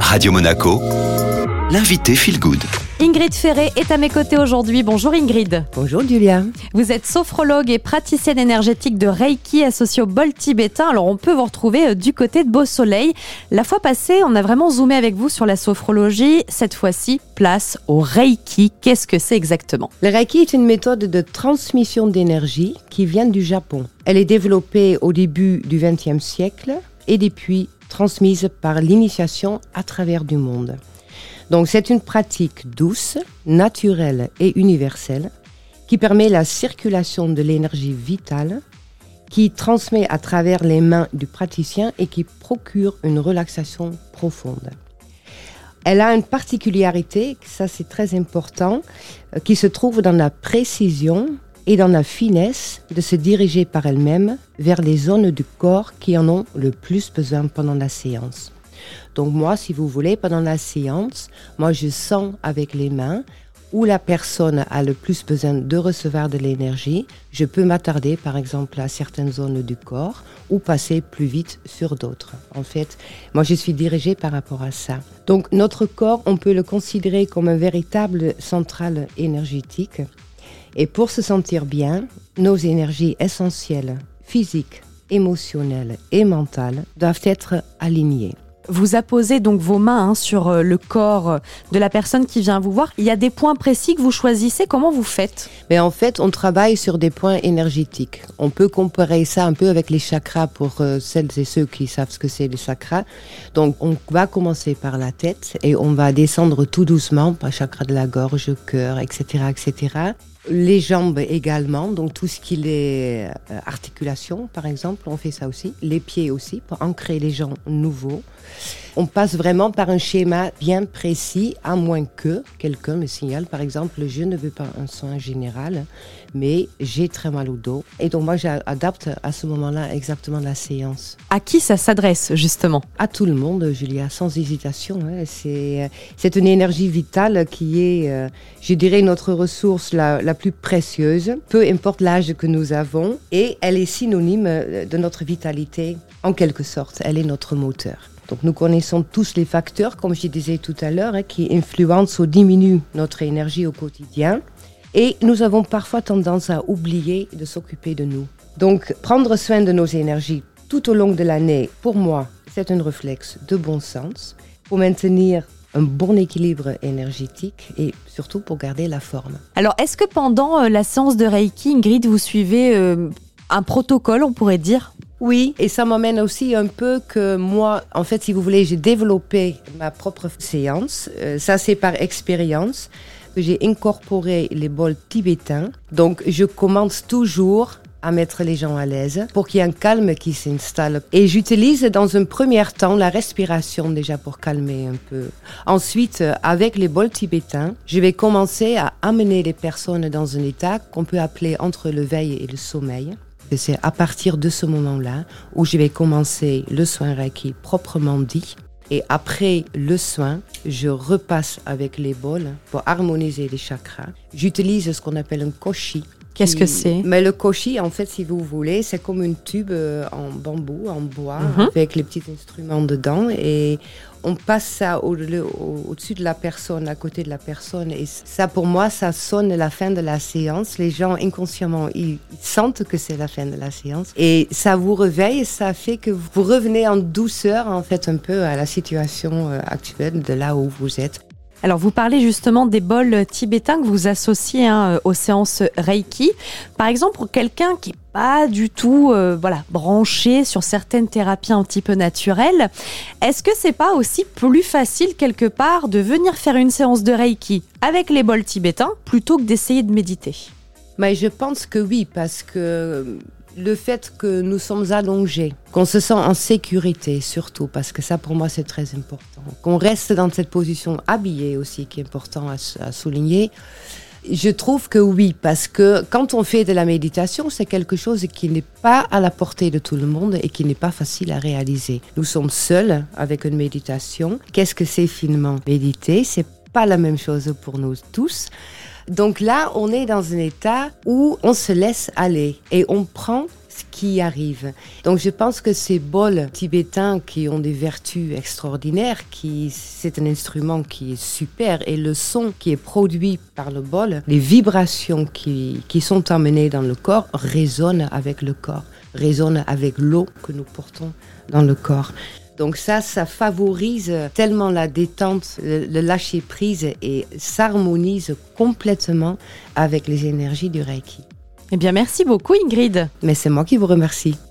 Radio Monaco, l'invité Feel Good. Ingrid Ferré est à mes côtés aujourd'hui. Bonjour Ingrid. Bonjour Julia. Vous êtes sophrologue et praticienne énergétique de Reiki associée au bol tibétain. Alors on peut vous retrouver euh, du côté de Beau Soleil. La fois passée, on a vraiment zoomé avec vous sur la sophrologie. Cette fois-ci, place au Reiki. Qu'est-ce que c'est exactement? Le Reiki est une méthode de transmission d'énergie qui vient du Japon. Elle est développée au début du XXe siècle et depuis transmise par l'initiation à travers du monde. Donc c'est une pratique douce, naturelle et universelle qui permet la circulation de l'énergie vitale, qui transmet à travers les mains du praticien et qui procure une relaxation profonde. Elle a une particularité, ça c'est très important, euh, qui se trouve dans la précision et dans la finesse de se diriger par elle-même vers les zones du corps qui en ont le plus besoin pendant la séance. Donc moi, si vous voulez, pendant la séance, moi je sens avec les mains où la personne a le plus besoin de recevoir de l'énergie. Je peux m'attarder par exemple à certaines zones du corps ou passer plus vite sur d'autres. En fait, moi je suis dirigée par rapport à ça. Donc notre corps, on peut le considérer comme un véritable central énergétique. Et pour se sentir bien, nos énergies essentielles, physiques, émotionnelles et mentales, doivent être alignées. Vous apposez donc vos mains hein, sur euh, le corps de la personne qui vient vous voir. Il y a des points précis que vous choisissez. Comment vous faites? Mais en fait, on travaille sur des points énergétiques. On peut comparer ça un peu avec les chakras pour euh, celles et ceux qui savent ce que c'est les chakras. Donc, on va commencer par la tête et on va descendre tout doucement par chakra de la gorge, cœur, etc., etc. Les jambes également, donc tout ce qui est euh, articulation par exemple, on fait ça aussi. Les pieds aussi, pour ancrer les gens nouveaux. On passe vraiment par un schéma bien précis, à moins que quelqu'un me signale, par exemple, je ne veux pas un soin général, mais j'ai très mal au dos. Et donc moi, j'adapte à ce moment-là exactement la séance. À qui ça s'adresse justement? À tout le monde, Julia, sans hésitation. Hein. C'est une énergie vitale qui est, euh, je dirais, notre ressource la, la plus précieuse, peu importe l'âge que nous avons, et elle est synonyme de notre vitalité en quelque sorte. Elle est notre moteur. Donc nous connaissons tous les facteurs, comme je disais tout à l'heure, hein, qui influencent ou diminuent notre énergie au quotidien. Et nous avons parfois tendance à oublier de s'occuper de nous. Donc prendre soin de nos énergies tout au long de l'année, pour moi, c'est un réflexe de bon sens pour maintenir un bon équilibre énergétique et surtout pour garder la forme. Alors, est-ce que pendant euh, la séance de Reiki, Ingrid, vous suivez euh, un protocole, on pourrait dire? Oui, et ça m'amène aussi un peu que moi, en fait, si vous voulez, j'ai développé ma propre séance. Euh, ça, c'est par expérience que j'ai incorporé les bols tibétains. Donc, je commence toujours à mettre les gens à l'aise pour qu'il y ait un calme qui s'installe. Et j'utilise dans un premier temps la respiration déjà pour calmer un peu. Ensuite, avec les bols tibétains, je vais commencer à amener les personnes dans un état qu'on peut appeler entre le veille et le sommeil. C'est à partir de ce moment-là où je vais commencer le soin Reiki proprement dit. Et après le soin, je repasse avec les bols pour harmoniser les chakras. J'utilise ce qu'on appelle un koshi. Qu'est-ce que c'est? Mais le koshi, en fait, si vous voulez, c'est comme une tube euh, en bambou, en bois, mhm. avec les petits instruments dedans. Et on passe ça au-dessus de la personne, à côté de la personne. Et ça, pour moi, ça sonne la fin de la séance. Les gens, inconsciemment, ils, sentent que c'est la fin de la séance. Et ça vous réveille, ça fait que vous revenez en douceur, en fait, un peu à la situation euh, actuelle de là où vous êtes. Alors, vous parlez justement des bols tibétains que vous associez hein, aux séances Reiki. Par exemple, pour quelqu'un qui n'est pas du tout euh, voilà, branché sur certaines thérapies un petit peu naturelles, est-ce que c'est pas aussi plus facile quelque part de venir faire une séance de Reiki avec les bols tibétains plutôt que d'essayer de méditer? Mais je pense que oui, parce que le fait que nous sommes allongés, qu'on se sent en sécurité surtout, parce que ça pour moi c'est très important, qu'on reste dans cette position habillée aussi, qui est important à, souligner. Je trouve que oui, parce que quand on fait de la méditation, c'est quelque chose qui n'est pas à la portée de tout le monde et qui n'est pas facile à réaliser. Nous sommes seuls avec une méditation. Qu'est-ce que c'est finement méditer? C'est pas la même chose pour nous tous. Donc là, on est dans un état où on se laisse aller et on prend ce qui arrive. Donc je pense que ces bols tibétains qui ont des vertus extraordinaires, qui c'est un instrument qui est super et le son qui est produit par le bol, les vibrations qui, qui sont emmenées dans le corps résonnent avec le corps, résonnent avec l'eau que nous portons dans le corps. Donc ça, ça favorise tellement la détente, le, le lâcher prise et s'harmonise complètement avec les énergies du Reiki. Eh bien, merci beaucoup Ingrid. Mais c'est moi qui vous remercie.